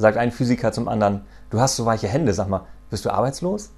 sagt ein Physiker zum anderen, du hast so weiche Hände, sag mal, bist du arbeitslos?